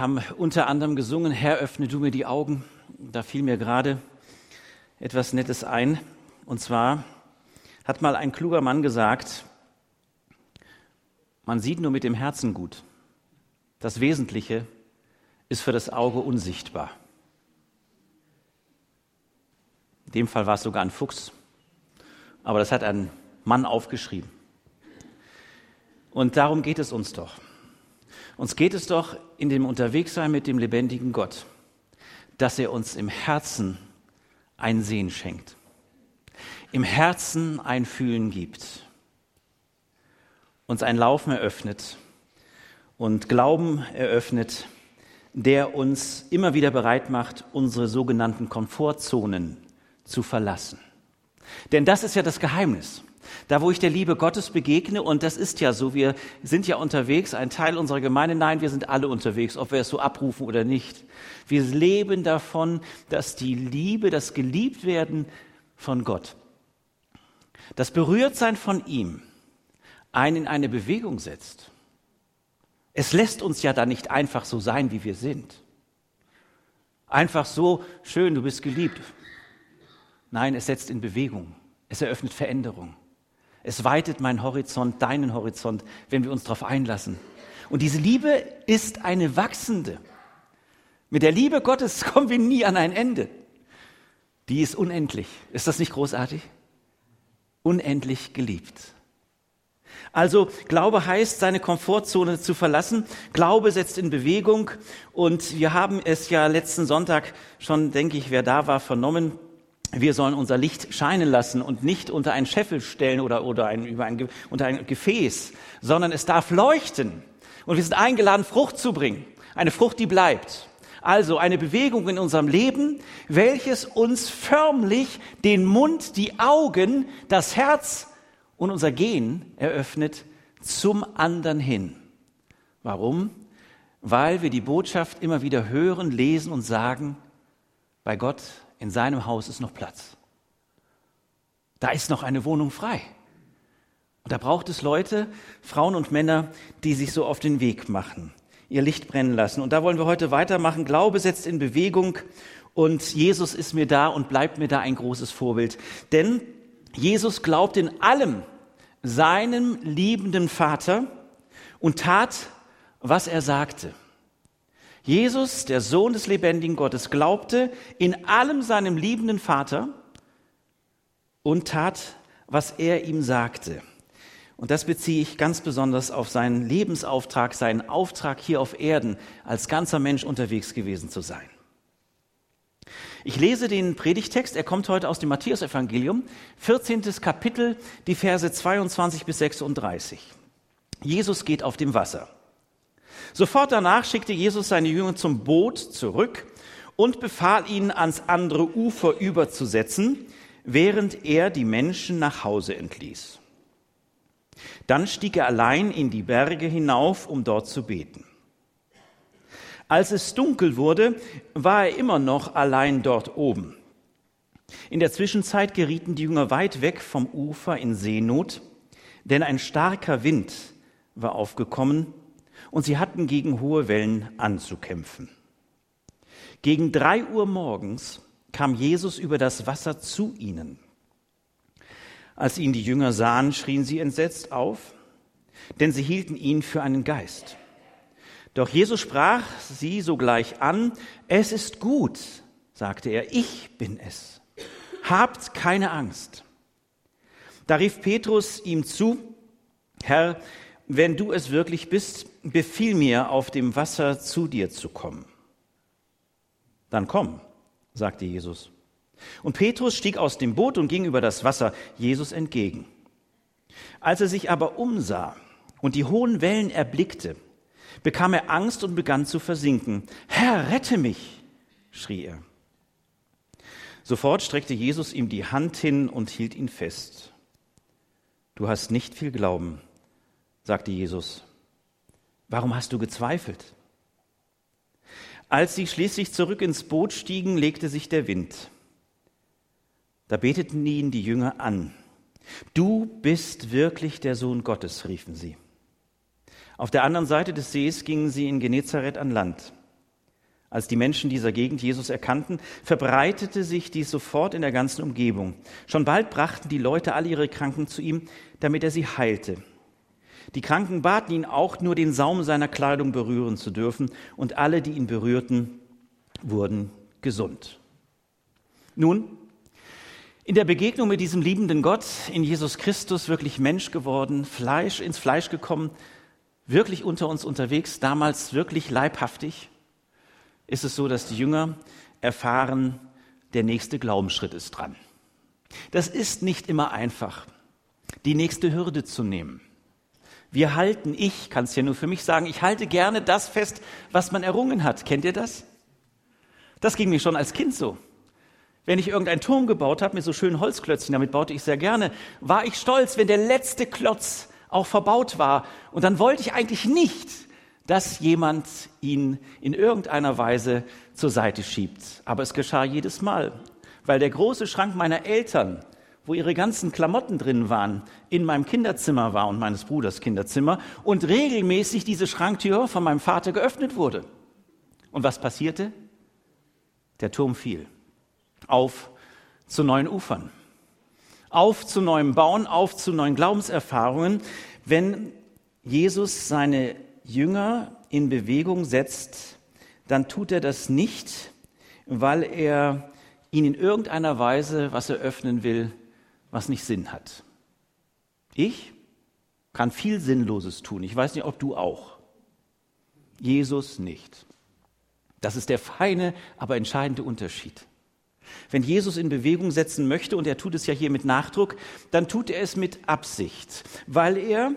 haben unter anderem gesungen, Herr, öffne du mir die Augen. Da fiel mir gerade etwas Nettes ein. Und zwar hat mal ein kluger Mann gesagt, man sieht nur mit dem Herzen gut. Das Wesentliche ist für das Auge unsichtbar. In dem Fall war es sogar ein Fuchs, aber das hat ein Mann aufgeschrieben. Und darum geht es uns doch. Uns geht es doch in dem Unterwegssein mit dem lebendigen Gott, dass er uns im Herzen ein Sehen schenkt, im Herzen ein Fühlen gibt, uns ein Laufen eröffnet und Glauben eröffnet, der uns immer wieder bereit macht, unsere sogenannten Komfortzonen zu verlassen. Denn das ist ja das Geheimnis. Da, wo ich der Liebe Gottes begegne, und das ist ja so, wir sind ja unterwegs, ein Teil unserer Gemeinde, nein, wir sind alle unterwegs, ob wir es so abrufen oder nicht. Wir leben davon, dass die Liebe, das Geliebtwerden von Gott, das Berührtsein von ihm einen in eine Bewegung setzt. Es lässt uns ja da nicht einfach so sein, wie wir sind. Einfach so, schön, du bist geliebt. Nein, es setzt in Bewegung. Es eröffnet Veränderung. Es weitet meinen Horizont, deinen Horizont, wenn wir uns darauf einlassen. Und diese Liebe ist eine wachsende. Mit der Liebe Gottes kommen wir nie an ein Ende. Die ist unendlich. Ist das nicht großartig? Unendlich geliebt. Also Glaube heißt, seine Komfortzone zu verlassen. Glaube setzt in Bewegung. Und wir haben es ja letzten Sonntag schon, denke ich, wer da war, vernommen wir sollen unser Licht scheinen lassen und nicht unter einen Scheffel stellen oder, oder ein, über ein, unter ein Gefäß, sondern es darf leuchten. Und wir sind eingeladen, Frucht zu bringen. Eine Frucht, die bleibt. Also eine Bewegung in unserem Leben, welches uns förmlich den Mund, die Augen, das Herz und unser Gehen eröffnet zum anderen hin. Warum? Weil wir die Botschaft immer wieder hören, lesen und sagen, bei Gott in seinem Haus ist noch Platz. Da ist noch eine Wohnung frei. Und da braucht es Leute, Frauen und Männer, die sich so auf den Weg machen, ihr Licht brennen lassen. Und da wollen wir heute weitermachen. Glaube setzt in Bewegung und Jesus ist mir da und bleibt mir da ein großes Vorbild. Denn Jesus glaubt in allem seinem liebenden Vater und tat, was er sagte. Jesus, der Sohn des lebendigen Gottes, glaubte in allem seinem liebenden Vater und tat, was er ihm sagte. Und das beziehe ich ganz besonders auf seinen Lebensauftrag, seinen Auftrag hier auf Erden, als ganzer Mensch unterwegs gewesen zu sein. Ich lese den Predigtext, er kommt heute aus dem Matthäusevangelium, 14. Kapitel, die Verse 22 bis 36. Jesus geht auf dem Wasser. Sofort danach schickte Jesus seine Jünger zum Boot zurück und befahl ihnen, ans andere Ufer überzusetzen, während er die Menschen nach Hause entließ. Dann stieg er allein in die Berge hinauf, um dort zu beten. Als es dunkel wurde, war er immer noch allein dort oben. In der Zwischenzeit gerieten die Jünger weit weg vom Ufer in Seenot, denn ein starker Wind war aufgekommen und sie hatten gegen hohe Wellen anzukämpfen. Gegen drei Uhr morgens kam Jesus über das Wasser zu ihnen. Als ihn die Jünger sahen, schrien sie entsetzt auf, denn sie hielten ihn für einen Geist. Doch Jesus sprach sie sogleich an, es ist gut, sagte er, ich bin es. Habt keine Angst. Da rief Petrus ihm zu, Herr, wenn du es wirklich bist, befiehl mir, auf dem Wasser zu dir zu kommen. Dann komm, sagte Jesus. Und Petrus stieg aus dem Boot und ging über das Wasser Jesus entgegen. Als er sich aber umsah und die hohen Wellen erblickte, bekam er Angst und begann zu versinken. Herr, rette mich, schrie er. Sofort streckte Jesus ihm die Hand hin und hielt ihn fest. Du hast nicht viel Glauben, sagte Jesus. Warum hast du gezweifelt? Als sie schließlich zurück ins Boot stiegen, legte sich der Wind. Da beteten ihn die Jünger an. Du bist wirklich der Sohn Gottes, riefen sie. Auf der anderen Seite des Sees gingen sie in Genezareth an Land. Als die Menschen dieser Gegend Jesus erkannten, verbreitete sich dies sofort in der ganzen Umgebung. Schon bald brachten die Leute alle ihre Kranken zu ihm, damit er sie heilte. Die Kranken baten ihn auch nur den Saum seiner Kleidung berühren zu dürfen, und alle, die ihn berührten, wurden gesund. Nun, in der Begegnung mit diesem liebenden Gott, in Jesus Christus wirklich Mensch geworden, Fleisch ins Fleisch gekommen, wirklich unter uns unterwegs, damals wirklich leibhaftig, ist es so, dass die Jünger erfahren, der nächste Glaubensschritt ist dran. Das ist nicht immer einfach, die nächste Hürde zu nehmen. Wir halten, ich kann es ja nur für mich sagen, ich halte gerne das fest, was man errungen hat. Kennt ihr das? Das ging mir schon als Kind so. Wenn ich irgendeinen Turm gebaut habe mit so schönen Holzklötzchen, damit baute ich sehr gerne, war ich stolz, wenn der letzte Klotz auch verbaut war. Und dann wollte ich eigentlich nicht, dass jemand ihn in irgendeiner Weise zur Seite schiebt. Aber es geschah jedes Mal, weil der große Schrank meiner Eltern, wo ihre ganzen Klamotten drin waren, in meinem Kinderzimmer war und meines Bruders Kinderzimmer und regelmäßig diese Schranktür von meinem Vater geöffnet wurde. Und was passierte? Der Turm fiel. Auf zu neuen Ufern. Auf zu neuem Bauen, auf zu neuen Glaubenserfahrungen. Wenn Jesus seine Jünger in Bewegung setzt, dann tut er das nicht, weil er ihnen in irgendeiner Weise was eröffnen will, was nicht Sinn hat. Ich kann viel Sinnloses tun. Ich weiß nicht, ob du auch. Jesus nicht. Das ist der feine, aber entscheidende Unterschied. Wenn Jesus in Bewegung setzen möchte, und er tut es ja hier mit Nachdruck, dann tut er es mit Absicht, weil er,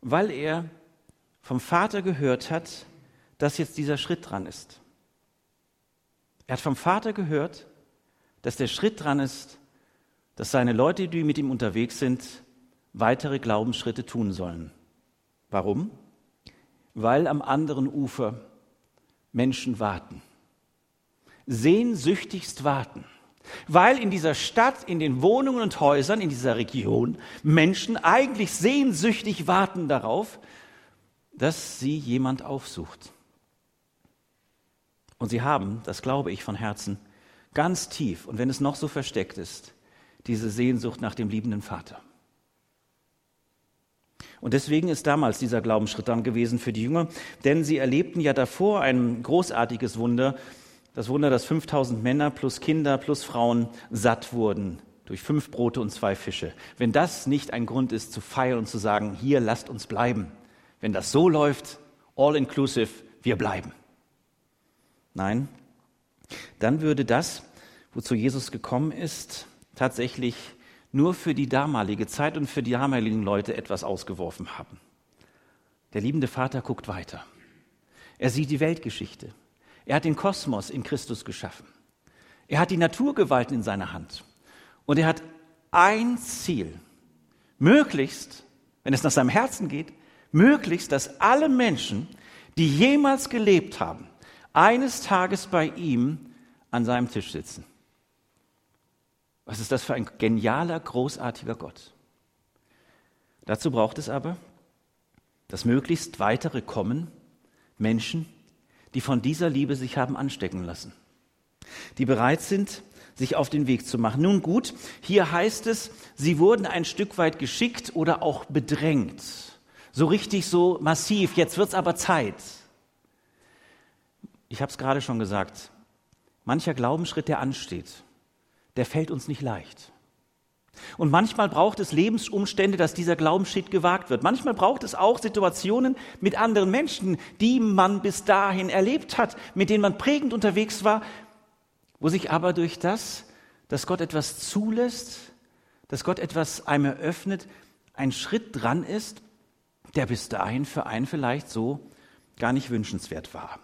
weil er vom Vater gehört hat, dass jetzt dieser Schritt dran ist. Er hat vom Vater gehört, dass der Schritt dran ist, dass seine Leute, die mit ihm unterwegs sind, weitere Glaubensschritte tun sollen. Warum? Weil am anderen Ufer Menschen warten. Sehnsüchtigst warten. Weil in dieser Stadt, in den Wohnungen und Häusern, in dieser Region Menschen eigentlich sehnsüchtig warten darauf, dass sie jemand aufsucht. Und sie haben, das glaube ich von Herzen, ganz tief, und wenn es noch so versteckt ist, diese Sehnsucht nach dem liebenden Vater. Und deswegen ist damals dieser Glaubensschritt dann gewesen für die Jünger, denn sie erlebten ja davor ein großartiges Wunder, das Wunder, dass 5000 Männer plus Kinder plus Frauen satt wurden durch fünf Brote und zwei Fische. Wenn das nicht ein Grund ist zu feiern und zu sagen, hier lasst uns bleiben, wenn das so läuft, all inclusive, wir bleiben. Nein, dann würde das, wozu Jesus gekommen ist, tatsächlich nur für die damalige Zeit und für die damaligen Leute etwas ausgeworfen haben. Der liebende Vater guckt weiter. Er sieht die Weltgeschichte. Er hat den Kosmos in Christus geschaffen. Er hat die Naturgewalten in seiner Hand. Und er hat ein Ziel. Möglichst, wenn es nach seinem Herzen geht, möglichst, dass alle Menschen, die jemals gelebt haben, eines Tages bei ihm an seinem Tisch sitzen. Was ist das für ein genialer, großartiger Gott? Dazu braucht es aber, dass möglichst weitere kommen, Menschen, die von dieser Liebe sich haben anstecken lassen, die bereit sind, sich auf den Weg zu machen. Nun gut, hier heißt es, sie wurden ein Stück weit geschickt oder auch bedrängt. So richtig, so massiv. Jetzt wird es aber Zeit. Ich habe es gerade schon gesagt. Mancher Glaubensschritt, der ansteht, der fällt uns nicht leicht. Und manchmal braucht es Lebensumstände, dass dieser Glaubensschritt gewagt wird. Manchmal braucht es auch Situationen mit anderen Menschen, die man bis dahin erlebt hat, mit denen man prägend unterwegs war, wo sich aber durch das, dass Gott etwas zulässt, dass Gott etwas einem eröffnet, ein Schritt dran ist, der bis dahin für einen vielleicht so gar nicht wünschenswert war.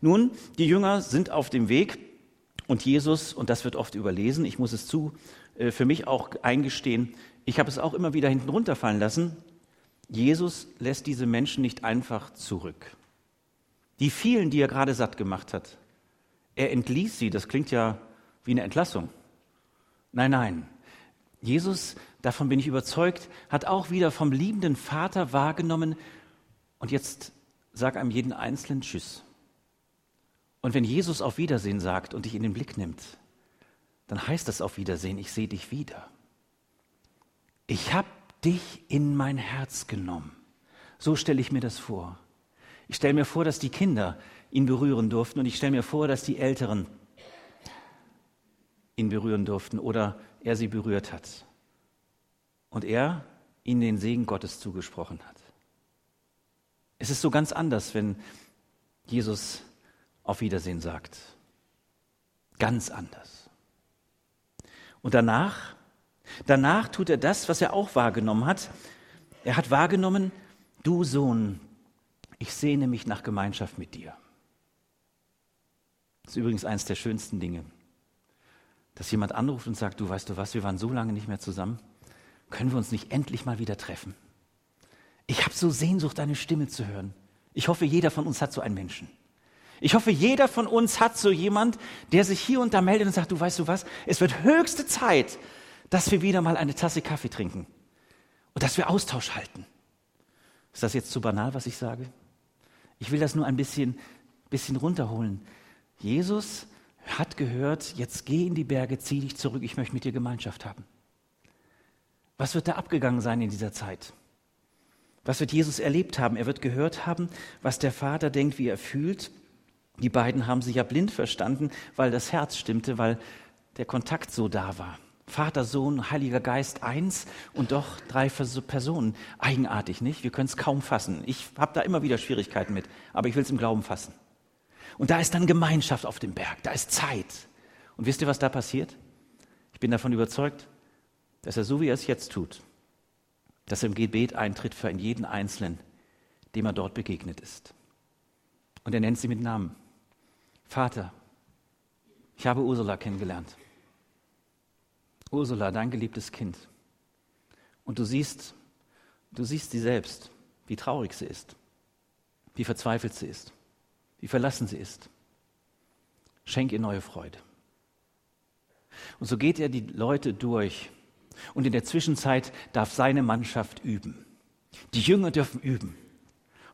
Nun, die Jünger sind auf dem Weg und Jesus, und das wird oft überlesen, ich muss es zu, äh, für mich auch eingestehen, ich habe es auch immer wieder hinten runterfallen lassen, Jesus lässt diese Menschen nicht einfach zurück. Die vielen, die er gerade satt gemacht hat, er entließ sie, das klingt ja wie eine Entlassung. Nein, nein, Jesus davon bin ich überzeugt, hat auch wieder vom liebenden Vater wahrgenommen. Und jetzt sag einem jeden Einzelnen Tschüss. Und wenn Jesus auf Wiedersehen sagt und dich in den Blick nimmt, dann heißt das auf Wiedersehen, ich sehe dich wieder. Ich habe dich in mein Herz genommen. So stelle ich mir das vor. Ich stelle mir vor, dass die Kinder ihn berühren durften und ich stelle mir vor, dass die Älteren ihn berühren durften oder er sie berührt hat. Und er ihnen den Segen Gottes zugesprochen hat. Es ist so ganz anders, wenn Jesus auf Wiedersehen sagt. Ganz anders. Und danach, danach tut er das, was er auch wahrgenommen hat. Er hat wahrgenommen, du Sohn, ich sehne mich nach Gemeinschaft mit dir. Das ist übrigens eines der schönsten Dinge, dass jemand anruft und sagt, du weißt du was, wir waren so lange nicht mehr zusammen, können wir uns nicht endlich mal wieder treffen? Ich habe so Sehnsucht, deine Stimme zu hören. Ich hoffe, jeder von uns hat so einen Menschen. Ich hoffe, jeder von uns hat so jemand, der sich hier und da meldet und sagt, du weißt du was, es wird höchste Zeit, dass wir wieder mal eine Tasse Kaffee trinken und dass wir Austausch halten. Ist das jetzt zu banal, was ich sage? Ich will das nur ein bisschen, bisschen runterholen. Jesus hat gehört, jetzt geh in die Berge, zieh dich zurück, ich möchte mit dir Gemeinschaft haben. Was wird da abgegangen sein in dieser Zeit? Was wird Jesus erlebt haben? Er wird gehört haben, was der Vater denkt, wie er fühlt. Die beiden haben sich ja blind verstanden, weil das Herz stimmte, weil der Kontakt so da war. Vater, Sohn, Heiliger Geist eins und doch drei Personen. Eigenartig, nicht? Wir können es kaum fassen. Ich habe da immer wieder Schwierigkeiten mit, aber ich will es im Glauben fassen. Und da ist dann Gemeinschaft auf dem Berg, da ist Zeit. Und wisst ihr, was da passiert? Ich bin davon überzeugt, dass er so wie er es jetzt tut, dass er im Gebet eintritt für jeden Einzelnen, dem er dort begegnet ist. Und er nennt sie mit Namen. Vater, ich habe Ursula kennengelernt. Ursula, dein geliebtes Kind. Und du siehst, du siehst sie selbst, wie traurig sie ist, wie verzweifelt sie ist, wie verlassen sie ist. Schenk ihr neue Freude. Und so geht er die Leute durch. Und in der Zwischenzeit darf seine Mannschaft üben. Die Jünger dürfen üben.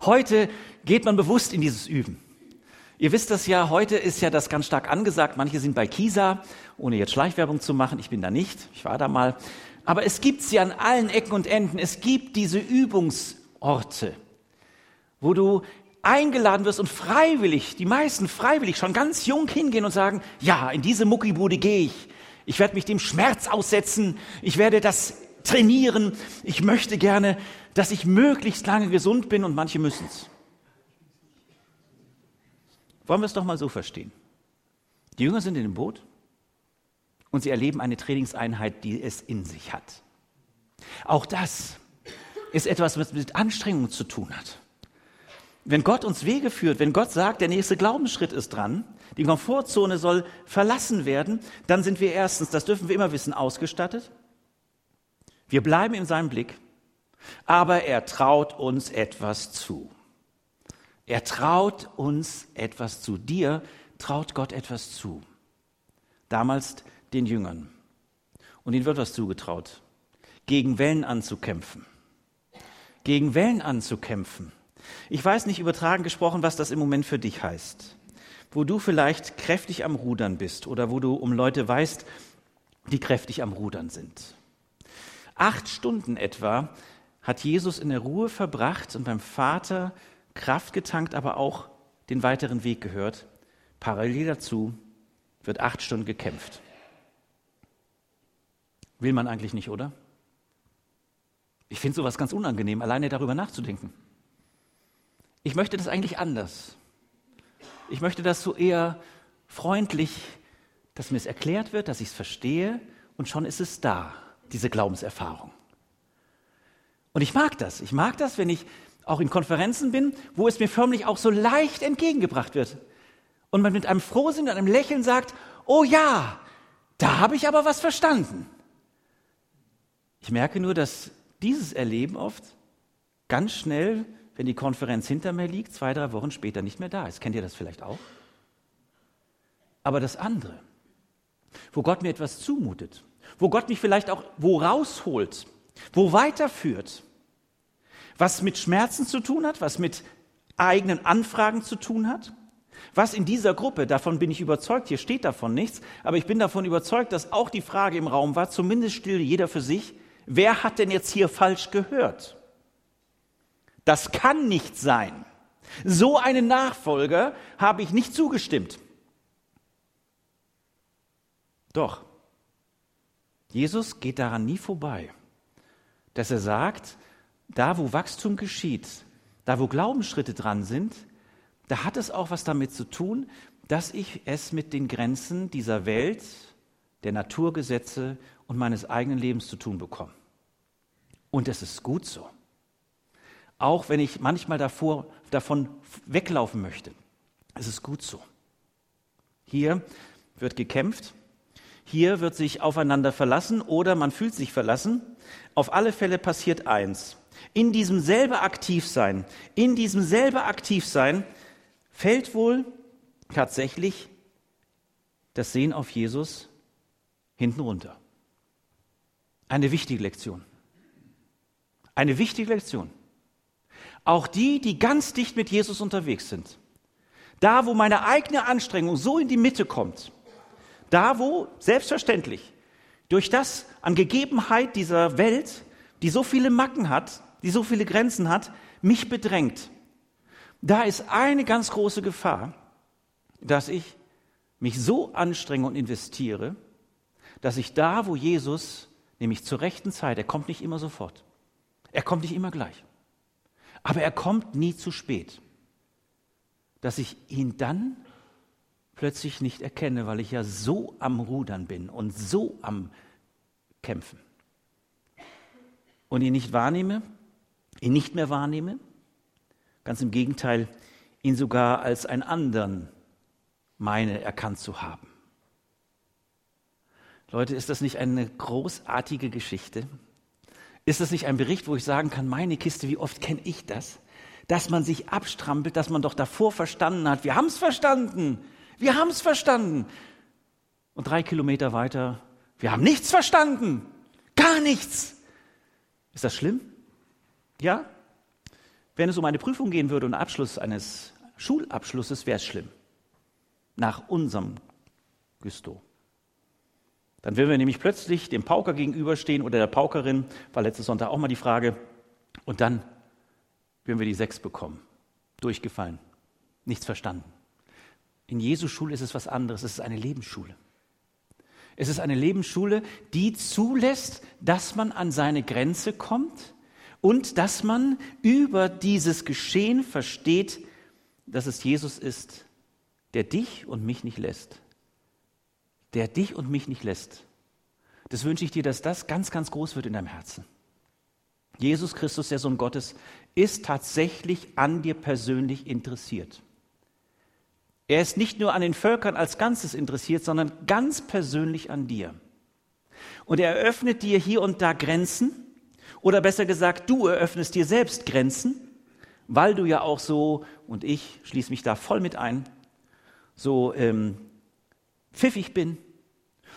Heute geht man bewusst in dieses Üben. Ihr wisst das ja, heute ist ja das ganz stark angesagt. Manche sind bei Kisa, ohne jetzt Schleichwerbung zu machen. Ich bin da nicht, ich war da mal. Aber es gibt sie an allen Ecken und Enden. Es gibt diese Übungsorte, wo du eingeladen wirst und freiwillig, die meisten freiwillig, schon ganz jung hingehen und sagen, ja, in diese Muckibude gehe ich. Ich werde mich dem Schmerz aussetzen. Ich werde das trainieren. Ich möchte gerne, dass ich möglichst lange gesund bin und manche müssen es. Wollen wir es doch mal so verstehen. Die Jünger sind in dem Boot und sie erleben eine Trainingseinheit, die es in sich hat. Auch das ist etwas, was mit Anstrengung zu tun hat. Wenn Gott uns Wege führt, wenn Gott sagt, der nächste Glaubensschritt ist dran, die Komfortzone soll verlassen werden, dann sind wir erstens, das dürfen wir immer wissen, ausgestattet. Wir bleiben in seinem Blick, aber er traut uns etwas zu. Er traut uns etwas zu. Dir traut Gott etwas zu. Damals den Jüngern. Und ihnen wird was zugetraut. Gegen Wellen anzukämpfen. Gegen Wellen anzukämpfen. Ich weiß nicht übertragen gesprochen, was das im Moment für dich heißt. Wo du vielleicht kräftig am Rudern bist oder wo du um Leute weißt, die kräftig am Rudern sind. Acht Stunden etwa hat Jesus in der Ruhe verbracht und beim Vater Kraft getankt, aber auch den weiteren Weg gehört. Parallel dazu wird acht Stunden gekämpft. Will man eigentlich nicht, oder? Ich finde sowas ganz unangenehm, alleine darüber nachzudenken. Ich möchte das eigentlich anders. Ich möchte das so eher freundlich, dass mir es erklärt wird, dass ich es verstehe und schon ist es da, diese Glaubenserfahrung. Und ich mag das. Ich mag das, wenn ich auch in Konferenzen bin, wo es mir förmlich auch so leicht entgegengebracht wird. Und man mit einem Frohsinn und einem Lächeln sagt, oh ja, da habe ich aber was verstanden. Ich merke nur, dass dieses Erleben oft ganz schnell, wenn die Konferenz hinter mir liegt, zwei, drei Wochen später nicht mehr da ist. Kennt ihr das vielleicht auch? Aber das andere, wo Gott mir etwas zumutet, wo Gott mich vielleicht auch wo rausholt, wo weiterführt, was mit Schmerzen zu tun hat, was mit eigenen Anfragen zu tun hat, Was in dieser Gruppe, davon bin ich überzeugt, hier steht davon nichts, aber ich bin davon überzeugt, dass auch die Frage im Raum war, zumindest still jeder für sich, wer hat denn jetzt hier falsch gehört? Das kann nicht sein. So einen Nachfolger habe ich nicht zugestimmt. Doch, Jesus geht daran nie vorbei, dass er sagt, da wo Wachstum geschieht, da wo Glaubensschritte dran sind, da hat es auch was damit zu tun, dass ich es mit den Grenzen dieser Welt, der Naturgesetze und meines eigenen Lebens zu tun bekomme. Und es ist gut so. Auch wenn ich manchmal davor, davon weglaufen möchte. Es ist gut so. Hier wird gekämpft, hier wird sich aufeinander verlassen oder man fühlt sich verlassen. Auf alle Fälle passiert eins. In diesem selber Aktivsein, in diesem selber Aktivsein fällt wohl tatsächlich das Sehen auf Jesus hinten runter. Eine wichtige Lektion. Eine wichtige Lektion. Auch die, die ganz dicht mit Jesus unterwegs sind. Da, wo meine eigene Anstrengung so in die Mitte kommt. Da, wo selbstverständlich durch das an Gegebenheit dieser Welt, die so viele Macken hat, die so viele Grenzen hat, mich bedrängt. Da ist eine ganz große Gefahr, dass ich mich so anstrenge und investiere, dass ich da, wo Jesus, nämlich zur rechten Zeit, er kommt nicht immer sofort, er kommt nicht immer gleich, aber er kommt nie zu spät, dass ich ihn dann plötzlich nicht erkenne, weil ich ja so am Rudern bin und so am Kämpfen. Und ihn nicht wahrnehme, ihn nicht mehr wahrnehme, ganz im Gegenteil, ihn sogar als einen anderen meine erkannt zu haben. Leute, ist das nicht eine großartige Geschichte? Ist das nicht ein Bericht, wo ich sagen kann, meine Kiste, wie oft kenne ich das? Dass man sich abstrampelt, dass man doch davor verstanden hat, wir haben es verstanden, wir haben es verstanden. Und drei Kilometer weiter, wir haben nichts verstanden, gar nichts. Ist das schlimm? Ja, wenn es um eine Prüfung gehen würde und Abschluss eines Schulabschlusses, wäre es schlimm. Nach unserem Gusto. Dann würden wir nämlich plötzlich dem Pauker gegenüberstehen oder der Paukerin, war letztes Sonntag auch mal die Frage, und dann würden wir die Sechs bekommen. Durchgefallen. Nichts verstanden. In Jesu Schule ist es was anderes. Es ist eine Lebensschule. Es ist eine Lebensschule, die zulässt, dass man an seine Grenze kommt und dass man über dieses Geschehen versteht, dass es Jesus ist, der dich und mich nicht lässt. Der dich und mich nicht lässt. Das wünsche ich dir, dass das ganz, ganz groß wird in deinem Herzen. Jesus Christus, der Sohn Gottes, ist tatsächlich an dir persönlich interessiert. Er ist nicht nur an den Völkern als Ganzes interessiert, sondern ganz persönlich an dir. Und er eröffnet dir hier und da Grenzen, oder besser gesagt, du eröffnest dir selbst Grenzen, weil du ja auch so, und ich schließe mich da voll mit ein, so ähm, pfiffig bin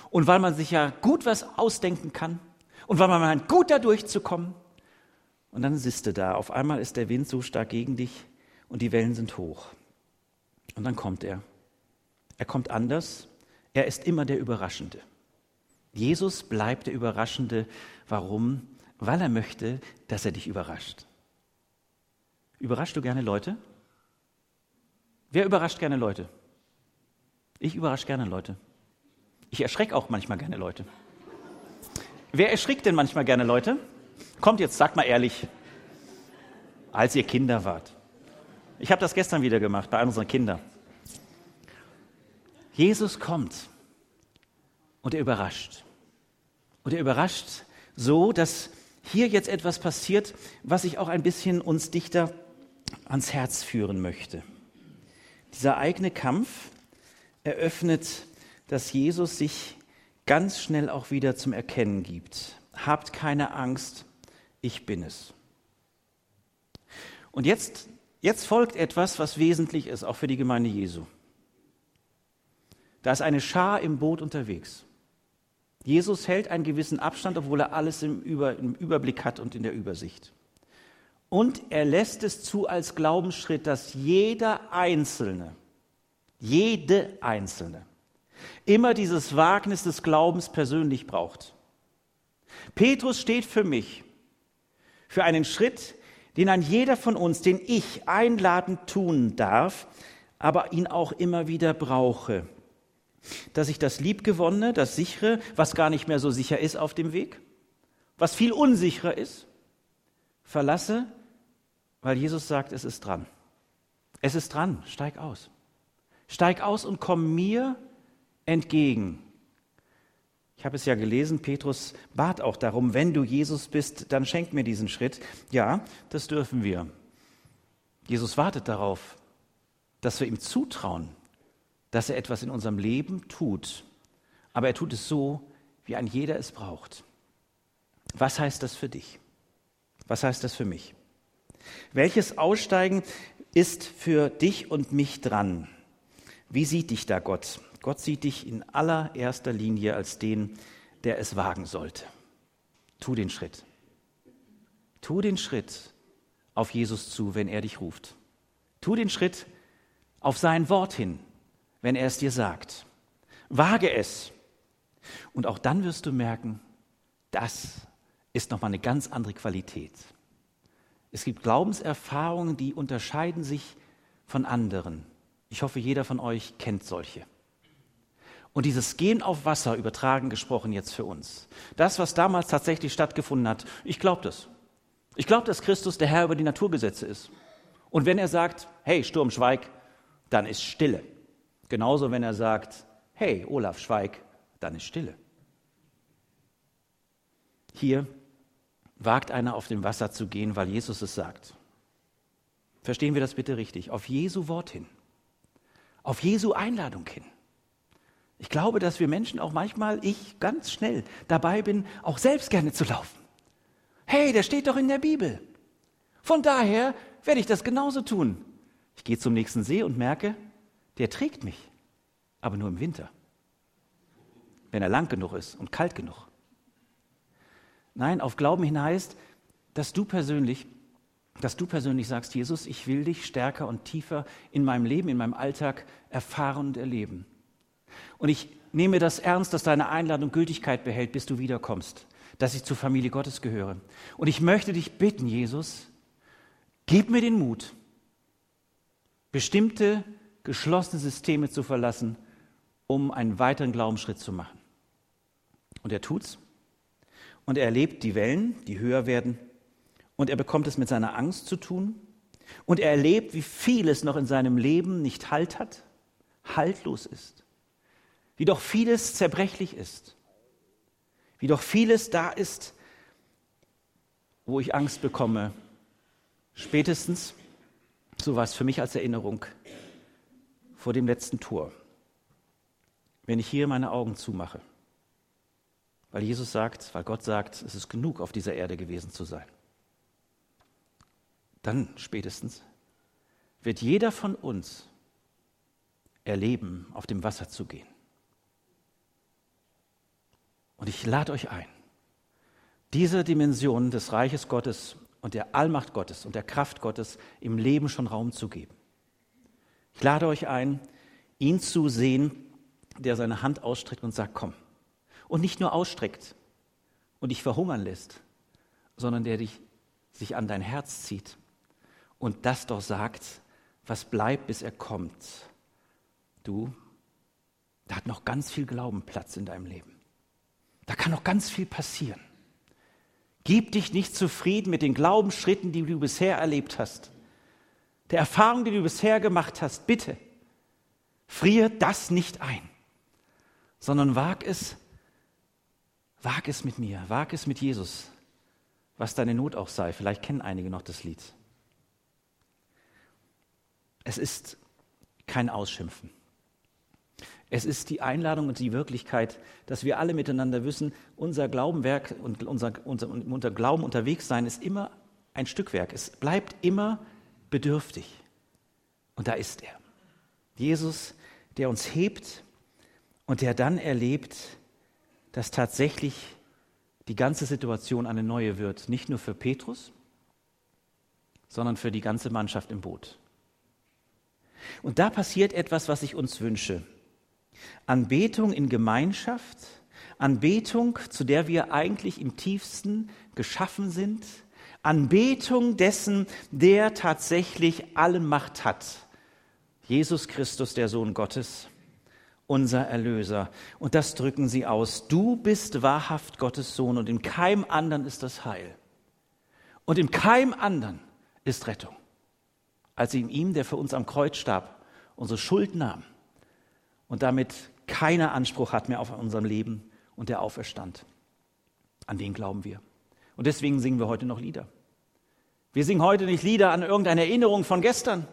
und weil man sich ja gut was ausdenken kann und weil man meint, gut da durchzukommen. Und dann sitzt du da, auf einmal ist der Wind so stark gegen dich und die Wellen sind hoch. Und dann kommt er. Er kommt anders. Er ist immer der Überraschende. Jesus bleibt der Überraschende. Warum? Weil er möchte, dass er dich überrascht. Überraschst du gerne Leute? Wer überrascht gerne Leute? Ich überrasche gerne Leute. Ich erschrecke auch manchmal gerne Leute. Wer erschrickt denn manchmal gerne Leute? Kommt jetzt, sag mal ehrlich, als ihr Kinder wart. Ich habe das gestern wieder gemacht bei unseren Kindern. Jesus kommt und er überrascht. Und er überrascht so, dass hier jetzt etwas passiert, was ich auch ein bisschen uns dichter ans Herz führen möchte. Dieser eigene Kampf eröffnet, dass Jesus sich ganz schnell auch wieder zum Erkennen gibt. Habt keine Angst, ich bin es. Und jetzt, jetzt folgt etwas, was wesentlich ist, auch für die Gemeinde Jesu. Da ist eine Schar im Boot unterwegs. Jesus hält einen gewissen Abstand, obwohl er alles im, Über, im Überblick hat und in der Übersicht. Und er lässt es zu als Glaubensschritt, dass jeder Einzelne Jede einzelne. Immer dieses Wagnis des Glaubens persönlich braucht. Petrus steht für mich für einen Schritt, den ein jeder von uns, den ich einladend tun darf, aber ihn auch immer wieder brauche. Dass ich das Liebgewonnene, das Sichere, was gar nicht mehr so sicher ist auf dem Weg, was viel unsicherer ist, verlasse, weil Jesus sagt, es ist dran. Es ist dran, steig aus. Steig aus und komm mir entgegen. Ich habe es ja gelesen, Petrus bat auch darum, wenn du Jesus bist, dann schenk mir diesen Schritt. Ja, das dürfen wir. Jesus wartet darauf, dass wir ihm zutrauen, dass er etwas in unserem Leben tut. Aber er tut es so, wie ein jeder es braucht. Was heißt das für dich? Was heißt das für mich? Welches Aussteigen ist für dich und mich dran? Wie sieht dich da Gott? Gott sieht dich in allererster Linie als den, der es wagen sollte. Tu den Schritt. Tu den Schritt auf Jesus zu, wenn er dich ruft. Tu den Schritt auf sein Wort hin, wenn er es dir sagt. Wage es. Und auch dann wirst du merken, das ist nochmal eine ganz andere Qualität. Es gibt Glaubenserfahrungen, die unterscheiden sich von anderen. Ich hoffe, jeder von euch kennt solche. Und dieses Gehen auf Wasser, übertragen gesprochen jetzt für uns, das, was damals tatsächlich stattgefunden hat, ich glaube das. Ich glaube, dass Christus der Herr über die Naturgesetze ist. Und wenn er sagt, hey, Sturm, schweig, dann ist Stille. Genauso, wenn er sagt, hey, Olaf, schweig, dann ist Stille. Hier wagt einer auf dem Wasser zu gehen, weil Jesus es sagt. Verstehen wir das bitte richtig? Auf Jesu Wort hin auf Jesu Einladung hin. Ich glaube, dass wir Menschen auch manchmal, ich ganz schnell dabei bin, auch selbst gerne zu laufen. Hey, der steht doch in der Bibel. Von daher werde ich das genauso tun. Ich gehe zum nächsten See und merke, der trägt mich, aber nur im Winter, wenn er lang genug ist und kalt genug. Nein, auf Glauben hin heißt, dass du persönlich dass du persönlich sagst, Jesus, ich will dich stärker und tiefer in meinem Leben, in meinem Alltag erfahren und erleben. Und ich nehme das ernst, dass deine Einladung Gültigkeit behält, bis du wiederkommst, dass ich zur Familie Gottes gehöre. Und ich möchte dich bitten, Jesus, gib mir den Mut, bestimmte geschlossene Systeme zu verlassen, um einen weiteren Glaubensschritt zu machen. Und er tut's. Und er erlebt die Wellen, die höher werden und er bekommt es mit seiner Angst zu tun. Und er erlebt, wie vieles noch in seinem Leben nicht Halt hat, haltlos ist. Wie doch vieles zerbrechlich ist. Wie doch vieles da ist, wo ich Angst bekomme. Spätestens, so war es für mich als Erinnerung, vor dem letzten Tor. Wenn ich hier meine Augen zumache. Weil Jesus sagt, weil Gott sagt, es ist genug, auf dieser Erde gewesen zu sein dann spätestens wird jeder von uns erleben, auf dem Wasser zu gehen. Und ich lade euch ein, diese Dimension des Reiches Gottes und der Allmacht Gottes und der Kraft Gottes im Leben schon Raum zu geben. Ich lade euch ein, ihn zu sehen, der seine Hand ausstreckt und sagt, komm. Und nicht nur ausstreckt und dich verhungern lässt, sondern der dich sich an dein Herz zieht und das doch sagt, was bleibt, bis er kommt. Du, da hat noch ganz viel Glauben Platz in deinem Leben. Da kann noch ganz viel passieren. Gib dich nicht zufrieden mit den Glaubensschritten, die du bisher erlebt hast. Der Erfahrung, die du bisher gemacht hast. Bitte, friere das nicht ein, sondern wag es, wag es mit mir, wag es mit Jesus, was deine Not auch sei. Vielleicht kennen einige noch das Lied. Es ist kein Ausschimpfen. Es ist die Einladung und die Wirklichkeit, dass wir alle miteinander wissen, unser Glaubenwerk und unser, unser, unser Glauben unterwegs sein ist immer ein Stückwerk. Es bleibt immer bedürftig. Und da ist er. Jesus, der uns hebt und der dann erlebt, dass tatsächlich die ganze Situation eine neue wird. Nicht nur für Petrus, sondern für die ganze Mannschaft im Boot. Und da passiert etwas, was ich uns wünsche. Anbetung in Gemeinschaft, Anbetung, zu der wir eigentlich im tiefsten geschaffen sind, Anbetung dessen, der tatsächlich alle Macht hat. Jesus Christus, der Sohn Gottes, unser Erlöser. Und das drücken sie aus. Du bist wahrhaft Gottes Sohn und in keinem anderen ist das Heil. Und in keinem anderen ist Rettung, als in ihm, der für uns am Kreuz starb, unsere Schuld nahm und damit keiner Anspruch hat mehr auf unserem Leben und der auferstand. An den glauben wir. Und deswegen singen wir heute noch Lieder. Wir singen heute nicht Lieder an irgendeine Erinnerung von gestern,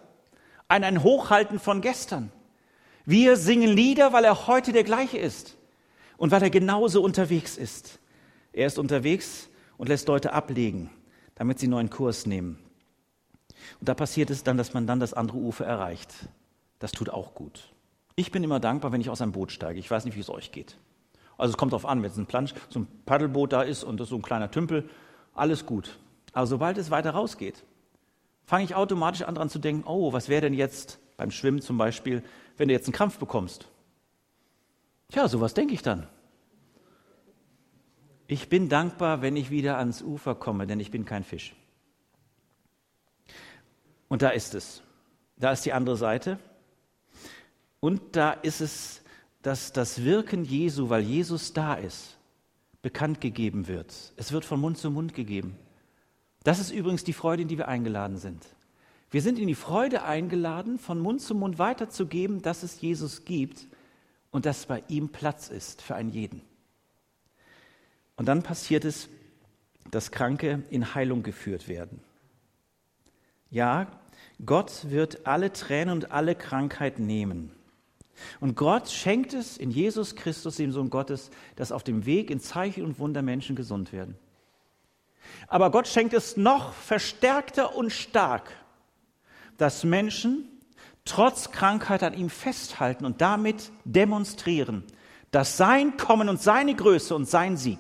an ein Hochhalten von gestern. Wir singen Lieder, weil er heute der gleiche ist und weil er genauso unterwegs ist. Er ist unterwegs und lässt Leute ablegen, damit sie einen neuen Kurs nehmen. Und da passiert es dann, dass man dann das andere Ufer erreicht. Das tut auch gut. Ich bin immer dankbar, wenn ich aus einem Boot steige. Ich weiß nicht, wie es euch geht. Also es kommt darauf an, wenn es ein Plansch, so ein Paddelboot da ist und das so ein kleiner Tümpel, alles gut. Aber sobald es weiter rausgeht, fange ich automatisch an daran zu denken, oh, was wäre denn jetzt beim Schwimmen zum Beispiel, wenn du jetzt einen Krampf bekommst? Tja, sowas denke ich dann. Ich bin dankbar, wenn ich wieder ans Ufer komme, denn ich bin kein Fisch. Und da ist es. Da ist die andere Seite. Und da ist es, dass das Wirken Jesu, weil Jesus da ist, bekannt gegeben wird. Es wird von Mund zu Mund gegeben. Das ist übrigens die Freude, in die wir eingeladen sind. Wir sind in die Freude eingeladen, von Mund zu Mund weiterzugeben, dass es Jesus gibt und dass bei ihm Platz ist für einen jeden. Und dann passiert es, dass Kranke in Heilung geführt werden. Ja, Gott wird alle Tränen und alle Krankheit nehmen. Und Gott schenkt es in Jesus Christus, dem Sohn Gottes, dass auf dem Weg in Zeichen und Wunder Menschen gesund werden. Aber Gott schenkt es noch verstärkter und stark, dass Menschen trotz Krankheit an ihm festhalten und damit demonstrieren, dass sein Kommen und seine Größe und sein Sieg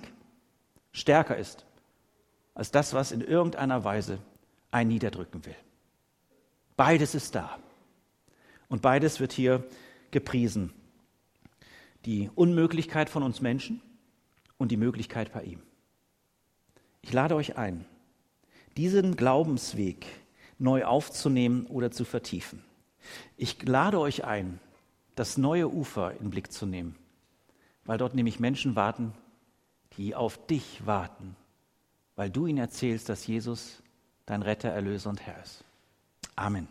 stärker ist als das, was in irgendeiner Weise einen niederdrücken will. Beides ist da. Und beides wird hier gepriesen. Die Unmöglichkeit von uns Menschen und die Möglichkeit bei ihm. Ich lade euch ein, diesen Glaubensweg neu aufzunehmen oder zu vertiefen. Ich lade euch ein, das neue Ufer in Blick zu nehmen, weil dort nämlich Menschen warten, die auf dich warten, weil du ihnen erzählst, dass Jesus dein Retter, Erlöser und Herr ist. Amen.